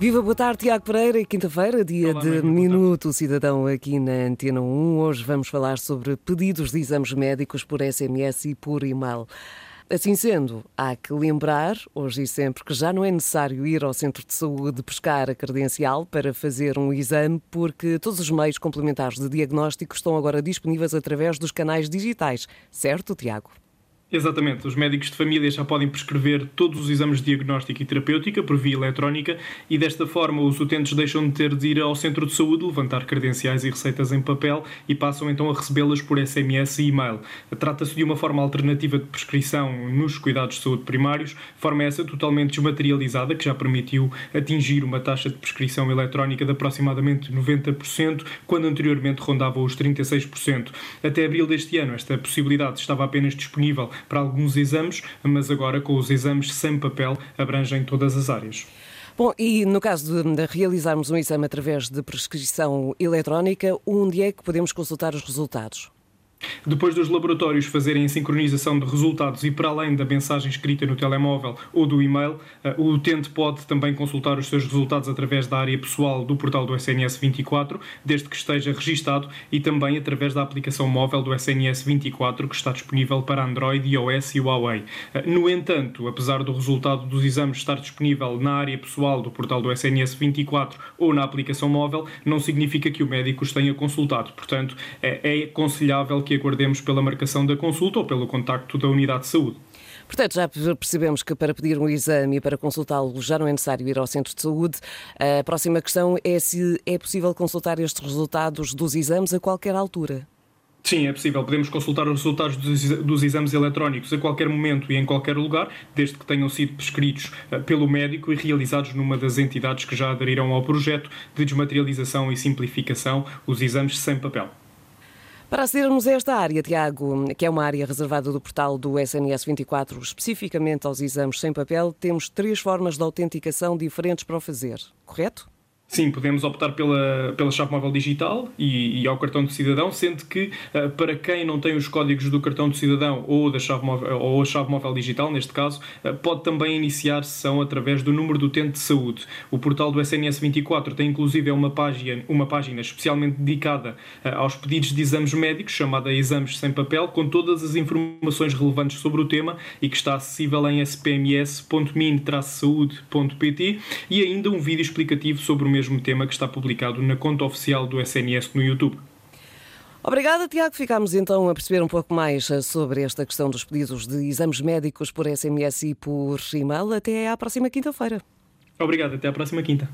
Viva, boa tarde, Tiago Pereira. Quinta-feira, dia Olá, de Minuto Cidadão aqui na Antena 1. Hoje vamos falar sobre pedidos de exames médicos por SMS e por e-mail. Assim sendo, há que lembrar, hoje e sempre, que já não é necessário ir ao centro de saúde buscar a credencial para fazer um exame, porque todos os meios complementares de diagnóstico estão agora disponíveis através dos canais digitais. Certo, Tiago? Exatamente, os médicos de família já podem prescrever todos os exames de diagnóstico e terapêutica por via eletrónica e desta forma os utentes deixam de ter de ir ao centro de saúde levantar credenciais e receitas em papel e passam então a recebê-las por SMS e e-mail. Trata-se de uma forma alternativa de prescrição nos cuidados de saúde primários, forma essa totalmente desmaterializada que já permitiu atingir uma taxa de prescrição eletrónica de aproximadamente 90%, quando anteriormente rondava os 36%. Até abril deste ano esta possibilidade estava apenas disponível para alguns exames, mas agora com os exames sem papel abrangem todas as áreas. Bom, e no caso de realizarmos um exame através de prescrição eletrónica, onde é que podemos consultar os resultados? Depois dos laboratórios fazerem a sincronização de resultados e para além da mensagem escrita no telemóvel ou do e-mail, eh, o utente pode também consultar os seus resultados através da área pessoal do portal do SNS 24, desde que esteja registado, e também através da aplicação móvel do SNS 24, que está disponível para Android, iOS e Huawei. Eh, no entanto, apesar do resultado dos exames estar disponível na área pessoal do portal do SNS 24 ou na aplicação móvel, não significa que o médico os tenha consultado. Portanto, é, é aconselhável que que aguardemos pela marcação da consulta ou pelo contacto da unidade de saúde. Portanto, já percebemos que para pedir um exame e para consultá-lo já não é necessário ir ao centro de saúde. A próxima questão é se é possível consultar estes resultados dos exames a qualquer altura. Sim, é possível. Podemos consultar os resultados dos exames eletrónicos a qualquer momento e em qualquer lugar, desde que tenham sido prescritos eh, pelo médico e realizados numa das entidades que já aderiram ao projeto de desmaterialização e simplificação, os exames sem papel. Para acedermos a esta área, Tiago, que é uma área reservada do portal do SNS 24, especificamente aos exames sem papel, temos três formas de autenticação diferentes para o fazer, correto? Sim, podemos optar pela, pela chave móvel digital e, e ao cartão de cidadão, sendo que uh, para quem não tem os códigos do cartão de cidadão ou, da chave móvel, ou a chave móvel digital, neste caso, uh, pode também iniciar sessão através do número do utente de saúde. O portal do SNS 24 tem inclusive uma página, uma página especialmente dedicada uh, aos pedidos de exames médicos, chamada Exames Sem Papel, com todas as informações relevantes sobre o tema e que está acessível em spms.min-saúde.pt e ainda um vídeo explicativo sobre o mesmo mesmo tema que está publicado na conta oficial do SNS no YouTube. Obrigada, Tiago. Ficámos então a perceber um pouco mais eh, sobre esta questão dos pedidos de exames médicos por SMS e por e-mail. Até à próxima quinta-feira. Obrigado, até à próxima quinta.